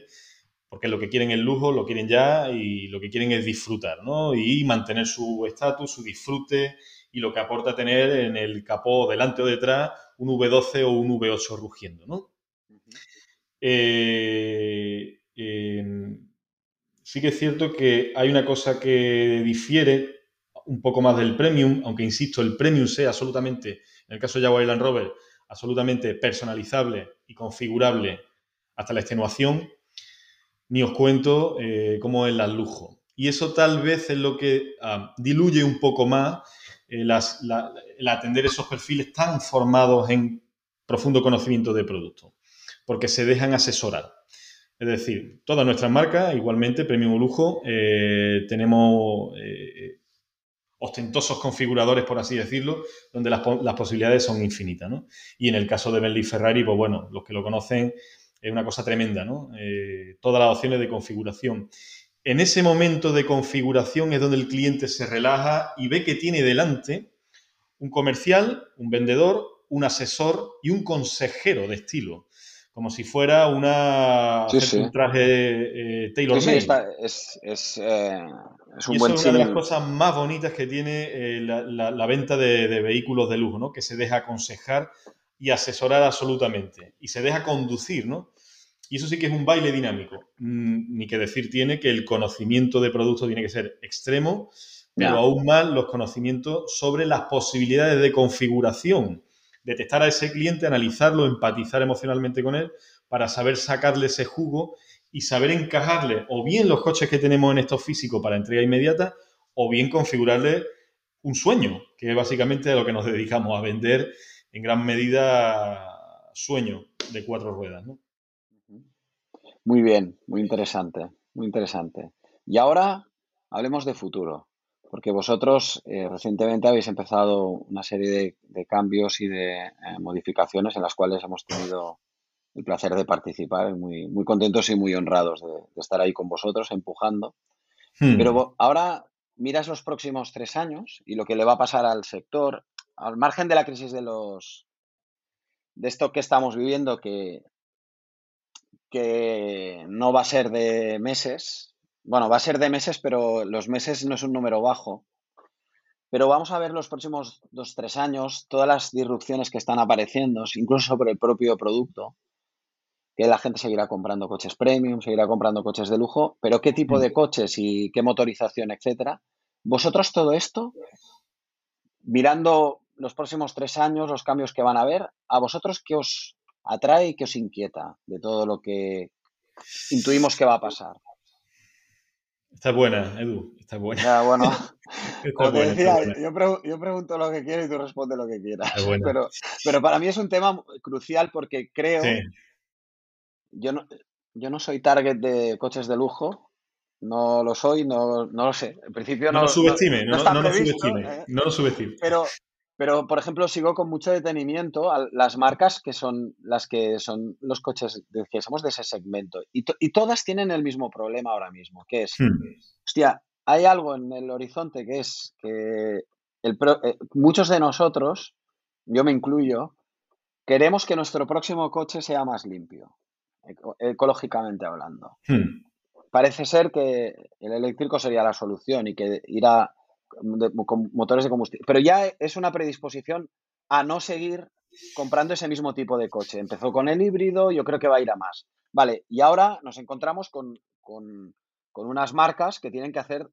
porque lo que quieren es lujo, lo quieren ya y lo que quieren es disfrutar, ¿no? Y mantener su estatus, su disfrute y lo que aporta tener en el capó delante o detrás un V12 o un V8 rugiendo, ¿no? eh, sí que es cierto que hay una cosa que difiere un poco más del premium, aunque insisto, el premium sea absolutamente, en el caso de Jaguar Land Rover, absolutamente personalizable y configurable hasta la extenuación, ni os cuento eh, cómo es el lujo. Y eso tal vez es lo que ah, diluye un poco más eh, el atender esos perfiles tan formados en profundo conocimiento de producto, porque se dejan asesorar. Es decir, todas nuestras marcas, igualmente, Premium Lujo, eh, tenemos eh, ostentosos configuradores, por así decirlo, donde las, posibilidades son infinitas. ¿no? Y en el caso de Bentley Ferrari, pues bueno, los que lo conocen, es una cosa tremenda, ¿no? Eh, todas las opciones de configuración. en ese momento de configuración es donde el cliente se relaja y ve que tiene delante un comercial, un vendedor, un asesor y un consejero de estilo como si fuera una un traje eh, Taylor sí, es, es, eh, es, un y buen es una de las cosas más bonitas que tiene eh, la, venta de, vehículos de lujo, ¿no? Que se deja aconsejar y asesorar absolutamente. Y se deja conducir, ¿no? Y eso sí que es un baile dinámico. Mm, ni que decir tiene que el conocimiento de producto tiene que ser extremo, pero aún más los conocimientos sobre las posibilidades de configuración detectar a ese cliente, analizarlo, empatizar emocionalmente con él para saber sacarle ese jugo y saber encajarle o bien los coches que tenemos en estos físicos para entrega inmediata o bien configurarle un sueño, que es básicamente a lo que nos dedicamos, a vender en gran medida sueño de cuatro ruedas. Muy bien, muy interesante, muy interesante. Y ahora hablemos de futuro porque vosotros eh, recientemente habéis empezado una serie de, cambios y de eh, modificaciones en las cuales hemos tenido el placer de participar, muy, muy contentos y muy honrados de, estar ahí con vosotros, empujando. Hmm. Pero ahora miras los próximos tres años y lo que le va a pasar al sector, al margen de la crisis de los de esto que estamos viviendo, que, que no va a ser de meses, bueno, va a ser de meses, pero los meses no es un número bajo. Pero vamos a ver los próximos dos, tres años, todas las disrupciones que están apareciendo, incluso sobre el propio producto, que la gente seguirá comprando coches premium, seguirá comprando coches de lujo, pero qué tipo de coches y qué motorización, etcétera. Vosotros todo esto, mirando los próximos tres años, los cambios que van a haber, ¿a vosotros qué os atrae y qué os inquieta de todo lo que intuimos que va a pasar? Está buena, Edu, está buena. Ya, bueno, como te decía, yo, pregunto lo que quiero y tú respondes lo que quieras. Pero, pero para mí es un tema crucial porque creo. Yo, no, yo no soy target de coches de lujo, no lo soy, no, no lo sé. En principio no, no lo subestime, no, no, lo subestime, ¿eh? no lo subestime. Pero, pero, por ejemplo, sigo con mucho detenimiento a las marcas que son las que son los coches que somos de ese segmento. Y, todas tienen el mismo problema ahora mismo, que es, hmm. hostia, hay algo en el horizonte que es que el eh, muchos de nosotros, yo me incluyo, queremos que nuestro próximo coche sea más limpio, ecológicamente hablando. Hmm. Parece ser que el eléctrico sería la solución y que con motores de combustible. Pero ya es una predisposición a no seguir comprando ese mismo tipo de coche. Empezó con el híbrido, yo creo que va a ir a más. Vale, y ahora nos encontramos con, unas marcas que tienen que hacer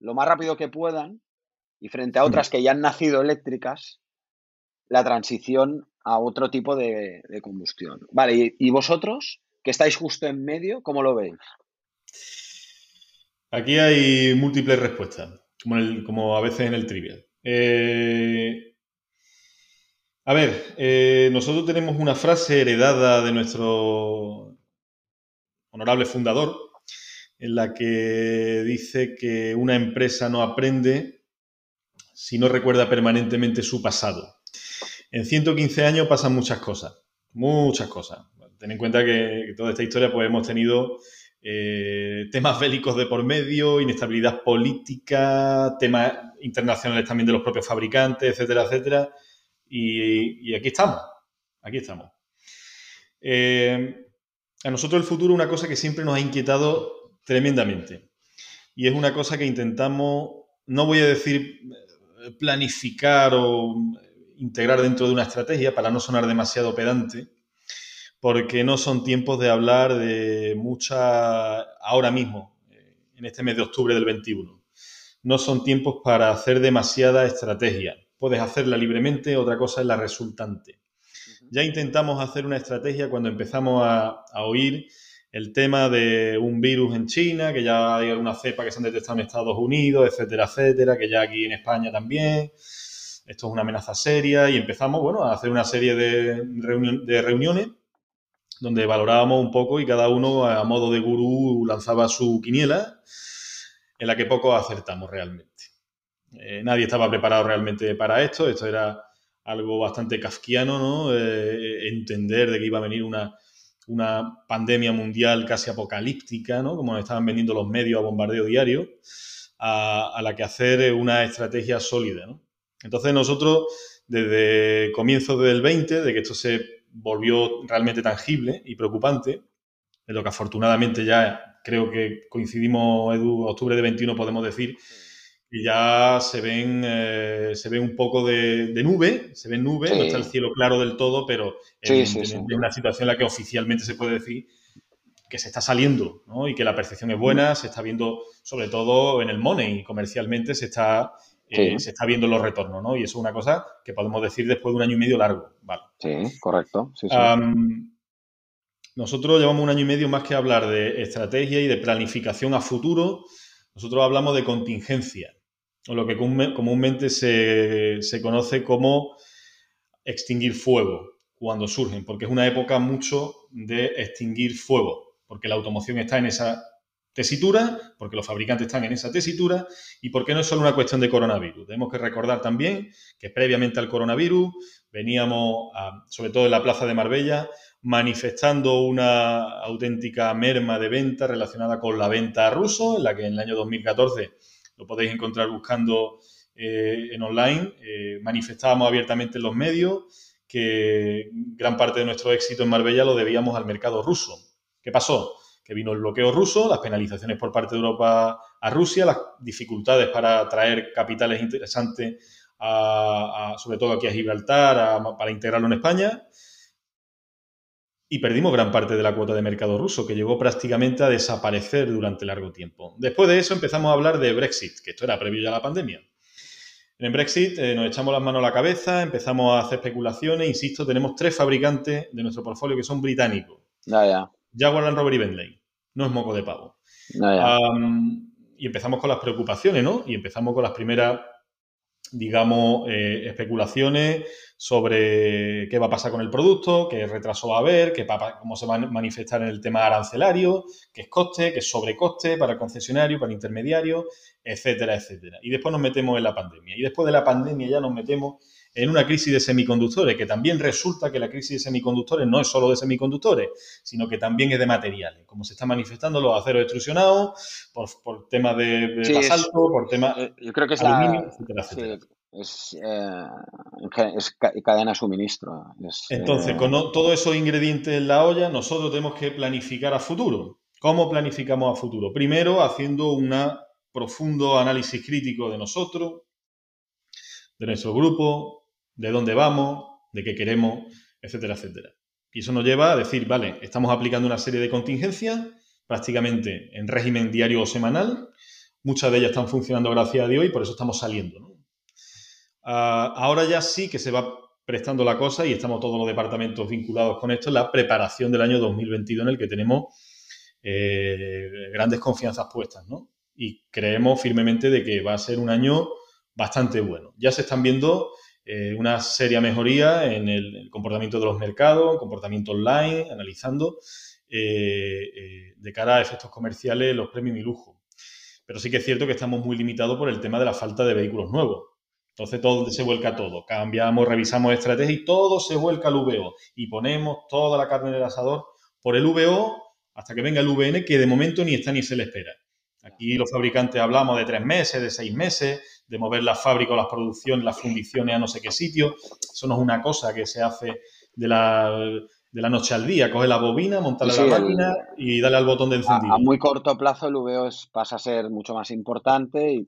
lo más rápido que puedan y frente a otras que ya han nacido eléctricas, la transición a otro tipo de, combustión. Vale, y, y, vosotros, que estáis justo en medio, ¿cómo lo veis? Aquí hay múltiples respuestas como, a veces en el trivial. Eh, a ver, eh, nosotros tenemos una frase heredada de nuestro honorable fundador, en la que dice que una empresa no aprende si no recuerda permanentemente su pasado. En 115 años pasan muchas cosas, muchas cosas. Ten en cuenta que, toda esta historia pues hemos tenido eh, temas bélicos de por medio, inestabilidad política, temas internacionales también de los propios fabricantes, etcétera, etcétera. Y, aquí estamos, aquí estamos. Eh, a nosotros el futuro una cosa que siempre nos ha inquietado tremendamente. Y es una cosa que intentamos, no voy a decir eh, planificar o integrar dentro de una estrategia para no sonar demasiado pedante, porque no son tiempos de hablar de mucha, ahora mismo, eh, en este mes de octubre del 21. No son tiempos para hacer demasiada estrategia. Puedes hacerla libremente, otra cosa es la resultante. Ya intentamos hacer una estrategia cuando empezamos a, oír el tema de un virus en China, que ya hay alguna cepa que se han detectado en Estados Unidos, etcétera, etcétera, que ya aquí en España también. Esto es una amenaza seria y empezamos, bueno, a hacer una serie de, de reuniones donde valorábamos un poco y cada uno a modo de gurú lanzaba su quiniela, en la que poco acertamos realmente. Eh, nadie estaba preparado realmente para esto, esto era algo bastante kafkiano, ¿no? Eh, entender de que iba a venir una, una pandemia mundial casi apocalíptica, ¿no? como nos estaban vendiendo los medios a bombardeo diario, a, la que hacer una estrategia sólida. Entonces nosotros, desde comienzos del 20, de que esto se volvió realmente tangible y preocupante, en lo que afortunadamente ya creo que coincidimos, Edu, octubre de 21 podemos decir y ya se ven, eh, se ve un poco de, nube, se ven nube, no está el cielo claro del todo, pero evidentemente es una situación en la que oficialmente se puede decir que se está saliendo ¿no? y que la percepción es buena, se está viendo sobre todo en el money, comercialmente se está, eh, se está viendo los retornos, ¿no? Y eso es una cosa que podemos decir después de un año y medio largo, ¿vale? Sí, correcto. nosotros llevamos un año y medio más que hablar de estrategia y de planificación a futuro, nosotros hablamos de contingencia o lo que comúnmente se, conoce como extinguir fuego cuando surgen, porque es una época mucho de extinguir fuego, porque la automoción está en esa tesitura, porque los fabricantes están en esa tesitura y porque no es solo una cuestión de coronavirus. Tenemos que recordar también que previamente al coronavirus veníamos, sobre todo en la plaza de Marbella, manifestando una auténtica merma de venta relacionada con la venta a ruso, en la que en el año 2014 lo podéis encontrar buscando eh, en online. Eh, manifestábamos abiertamente en los medios que gran parte de nuestro éxito en Marbella lo debíamos al mercado ruso. ¿Qué pasó? Que vino el bloqueo ruso, las penalizaciones por parte de Europa a Rusia, las dificultades para traer capitales interesantes, sobre todo aquí a Gibraltar, para integrarlo en España y perdimos gran parte de la cuota de mercado ruso, que llegó prácticamente a desaparecer durante largo tiempo. Después de eso empezamos a hablar de Brexit, que esto era previo ya a la pandemia. En Brexit eh, nos echamos las manos a la cabeza, empezamos a hacer especulaciones, insisto, tenemos tres fabricantes de nuestro portfolio que son británicos. Ya, Jaguar Land Rover y Bentley. No es moco de pavo. y empezamos con las preocupaciones, ¿no? Y empezamos con las primeras digamos, eh, especulaciones sobre qué va a pasar con el producto, qué retraso va a haber, qué cómo se va a manifestar en el tema arancelario, qué es coste, qué es sobrecoste para el concesionario, para el intermediario, etcétera, etcétera. Y después nos metemos en la pandemia. Y después de la pandemia ya nos metemos en una crisis de semiconductores, que también resulta que la crisis de semiconductores no es solo de semiconductores, sino que también es de materiales, como se están manifestando los aceros extrusionados, por, temas de, basalto, por temas eh, yo creo que es aluminio, etcétera, es, eh, es, cadena de suministro. Entonces, eh, con todos esos ingredientes en la olla, nosotros tenemos que planificar a futuro. ¿Cómo planificamos a futuro? Primero, haciendo un profundo análisis crítico de nosotros, de nuestro grupo, de dónde vamos, de qué queremos, etcétera, etcétera. Y eso nos lleva a decir, vale, estamos aplicando una serie de contingencias prácticamente en régimen diario o semanal. Muchas de ellas están funcionando gracias a Dios y por eso estamos saliendo. Ah, ahora ya sí que se va prestando la cosa y estamos todos los departamentos vinculados con esto, la preparación del año 2022 en el que tenemos eh, grandes confianzas puestas, ¿no? Y creemos firmemente de que va a ser un año bastante bueno. Ya se están viendo eh, una seria mejoría en el, comportamiento de los mercados, comportamiento online, analizando eh, eh, de cara a efectos comerciales los premios y lujo. Pero sí que es cierto que estamos muy limitados por el tema de la falta de vehículos nuevos. Entonces todo se vuelca todo. Cambiamos, revisamos estrategia y todo se vuelca al VO. Y ponemos toda la carne en el asador por el VO hasta que venga el VN, que de momento ni está ni se le espera. Aquí los fabricantes hablamos de tres meses, de seis meses, de mover la fábrica o las producciones, las fundiciones a no sé qué sitio. Eso no es una cosa que se hace de la, de la noche al día. Coge la bobina, montarle la máquina y darle al botón de encendido. A, muy corto plazo el VO pasa a ser mucho más importante.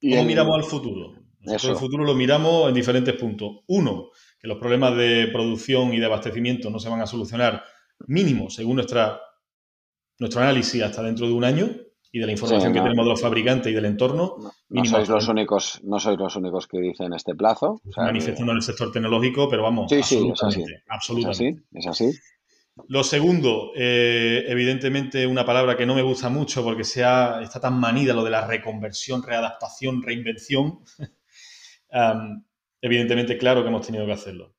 Y, ¿Cómo miramos al futuro? Nosotros el futuro lo miramos en diferentes puntos. Uno, que los problemas de producción y de abastecimiento no se van a solucionar mínimo, según nuestra, nuestro análisis, hasta dentro de un año y de la información que tenemos de los fabricantes y del entorno. No, sois los únicos, no sois los únicos que dicen este plazo. manifestando en el sector tecnológico, pero vamos, sí, sí, absolutamente. Es así, Lo segundo, eh, evidentemente una palabra que no me gusta mucho porque sea, está tan manida lo de la reconversión, readaptación, reinvención. evidentemente, claro que hemos tenido que hacerlo.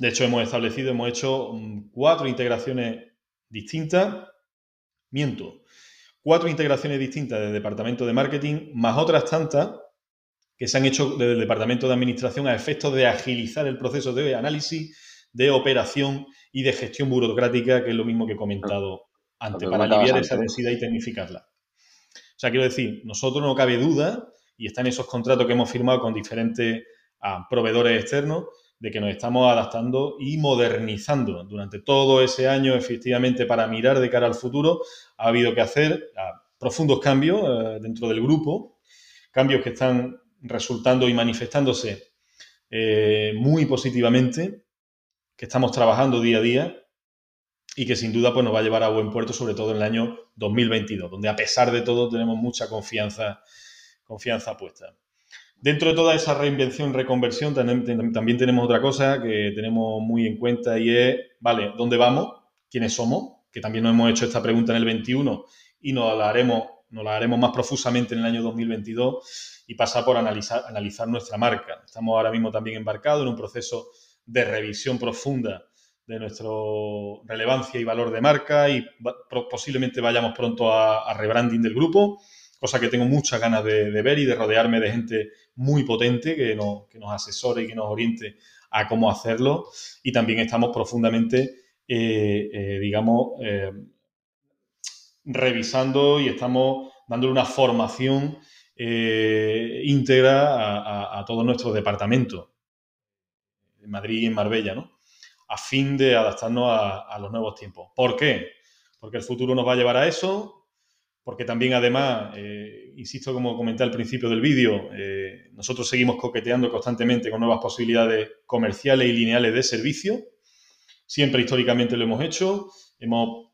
De hecho, hemos establecido, hemos hecho mm, cuatro integraciones distintas. Miento, cuatro integraciones distintas del departamento de marketing, más otras tantas que se han hecho desde el departamento de administración a efectos de agilizar el proceso de análisis, de operación y de gestión burocrática, que es lo mismo que he comentado antes, para aliviar esa densidad y tecnificarla. O sea, quiero decir, nosotros no cabe duda, y está en esos contratos que hemos firmado con diferentes ah, proveedores externos, de que nos estamos adaptando y modernizando. Durante todo ese año, efectivamente, para mirar de cara al futuro, ha habido que hacer profundos cambios eh, dentro del grupo, cambios que están resultando y manifestándose eh, muy positivamente, que estamos trabajando día a día y que sin duda pues, nos va a llevar a buen puerto, sobre todo en el año 2022, donde a pesar de todo tenemos mucha confianza, confianza puesta. Dentro de toda esa reinvención, reconversión, también, tenemos otra cosa que tenemos muy en cuenta y es, vale, ¿dónde vamos? ¿Quiénes somos? Que también nos hemos hecho esta pregunta en el 21 y nos la haremos, más profusamente en el año 2022 y pasar por analizar, nuestra marca. Estamos ahora mismo también embarcados en un proceso de revisión profunda de nuestra relevancia y valor de marca y posiblemente vayamos pronto a, rebranding del grupo, cosa que tengo muchas ganas de, ver y de rodearme de gente muy potente que nos asesore y que nos oriente a cómo hacerlo. Y también estamos profundamente, eh, eh, digamos, eh, revisando y estamos dándole una formación íntegra a, todos nuestros departamentos, en Madrid y en Marbella, ¿no? A fin de adaptarnos a, los nuevos tiempos. ¿Por qué? Porque el futuro nos va a llevar a eso, porque también además, insisto como comenté al principio del vídeo, nosotros seguimos coqueteando constantemente con nuevas posibilidades comerciales y lineales de servicio. Siempre históricamente lo hemos hecho. Hemos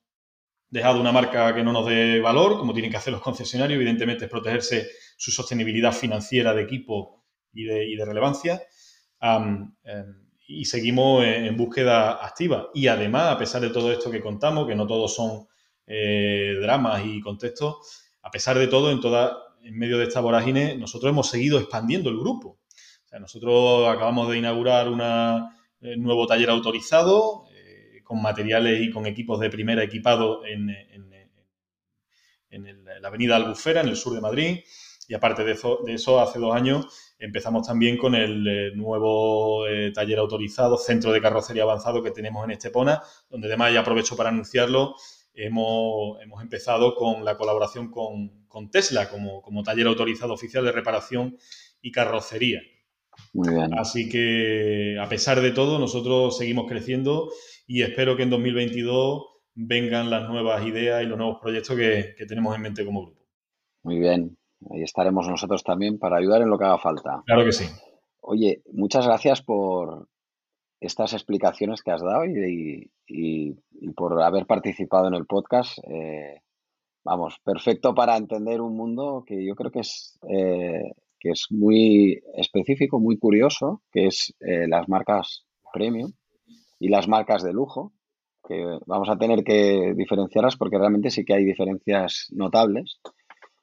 dejado una marca que no nos dé valor, como tienen que hacer los concesionarios, evidentemente es protegerse su sostenibilidad financiera de equipo y de, relevancia. Em, y seguimos en, búsqueda activa. Y además, a pesar de todo esto que contamos, que no todos son eh, dramas y contextos, a pesar de todo, en, toda, en medio de esta vorágine, nosotros hemos seguido expandiendo el grupo. Nosotros acabamos de inaugurar un eh, nuevo taller autorizado con materiales y con equipos de primera equipados en, la avenida Albufera, en el sur de Madrid. Y aparte de eso, hace dos años empezamos también con el eh, nuevo eh, taller autorizado, centro de carrocería avanzado que tenemos en Estepona, donde además, ya aprovecho para anunciarlo, hemos, empezado con la colaboración con, Tesla como, como taller autorizado oficial de reparación y carrocería. Muy bien. Así que, a pesar de todo, nosotros seguimos creciendo y espero que en 2022 vengan las nuevas ideas y los nuevos proyectos que, tenemos en mente como grupo. Muy bien, ahí estaremos nosotros también para ayudar en lo que haga falta. Claro que sí. Oye, muchas gracias por estas explicaciones que has dado y, por haber participado en el podcast. Eh, vamos, perfecto para entender un mundo que yo creo que es, eh, que es muy específico, muy curioso, que es eh, las marcas premium y las marcas de lujo, que vamos a tener que diferenciarlas porque realmente sí que hay diferencias notables.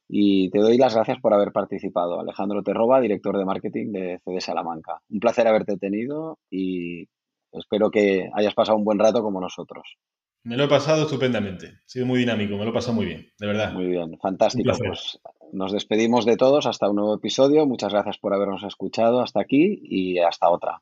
Y te doy las gracias por haber participado. Alejandro Terroba, director de marketing de CD Salamanca. Un placer haberte tenido y espero que hayas pasado un buen rato como nosotros. Me lo he pasado estupendamente. Ha sido muy dinámico, me lo he pasado muy bien, de verdad. Muy bien, fantástico. Pues nos despedimos de todos hasta un nuevo episodio. Muchas gracias por habernos escuchado hasta aquí y hasta otra.